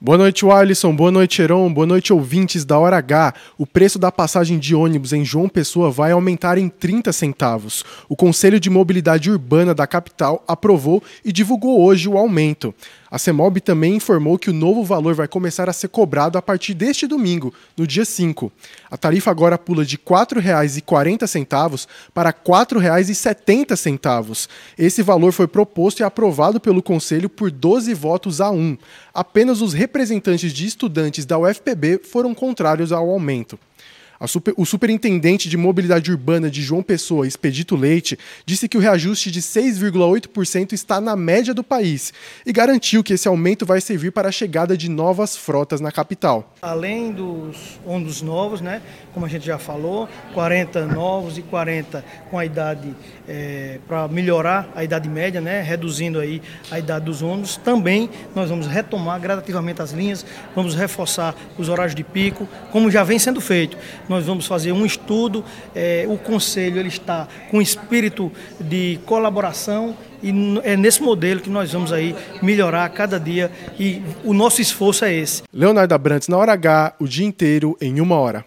Boa noite, Alisson. Boa noite, Heron. Boa noite, ouvintes da Hora H. O preço da passagem de ônibus em João Pessoa vai aumentar em 30 centavos. O Conselho de Mobilidade Urbana da capital aprovou e divulgou hoje o aumento. A CEMOB também informou que o novo valor vai começar a ser cobrado a partir deste domingo, no dia 5. A tarifa agora pula de R$ 4,40 para R$ 4,70. Esse valor foi proposto e aprovado pelo Conselho por 12 votos a 1. Apenas os representantes de estudantes da UFPB foram contrários ao aumento. Super, o superintendente de mobilidade urbana de João Pessoa, Expedito Leite, disse que o reajuste de 6,8% está na média do país e garantiu que esse aumento vai servir para a chegada de novas frotas na capital. Além dos ônibus novos, né, como a gente já falou, 40 novos e 40 com a idade é, para melhorar a idade média, né, reduzindo aí a idade dos ônibus, também nós vamos retomar gradativamente as linhas, vamos reforçar os horários de pico, como já vem sendo feito nós vamos fazer um estudo. É, o Conselho ele está com espírito de colaboração e é nesse modelo que nós vamos aí melhorar cada dia e o nosso esforço é esse. Leonardo Abrantes, na hora H, o dia inteiro em uma hora.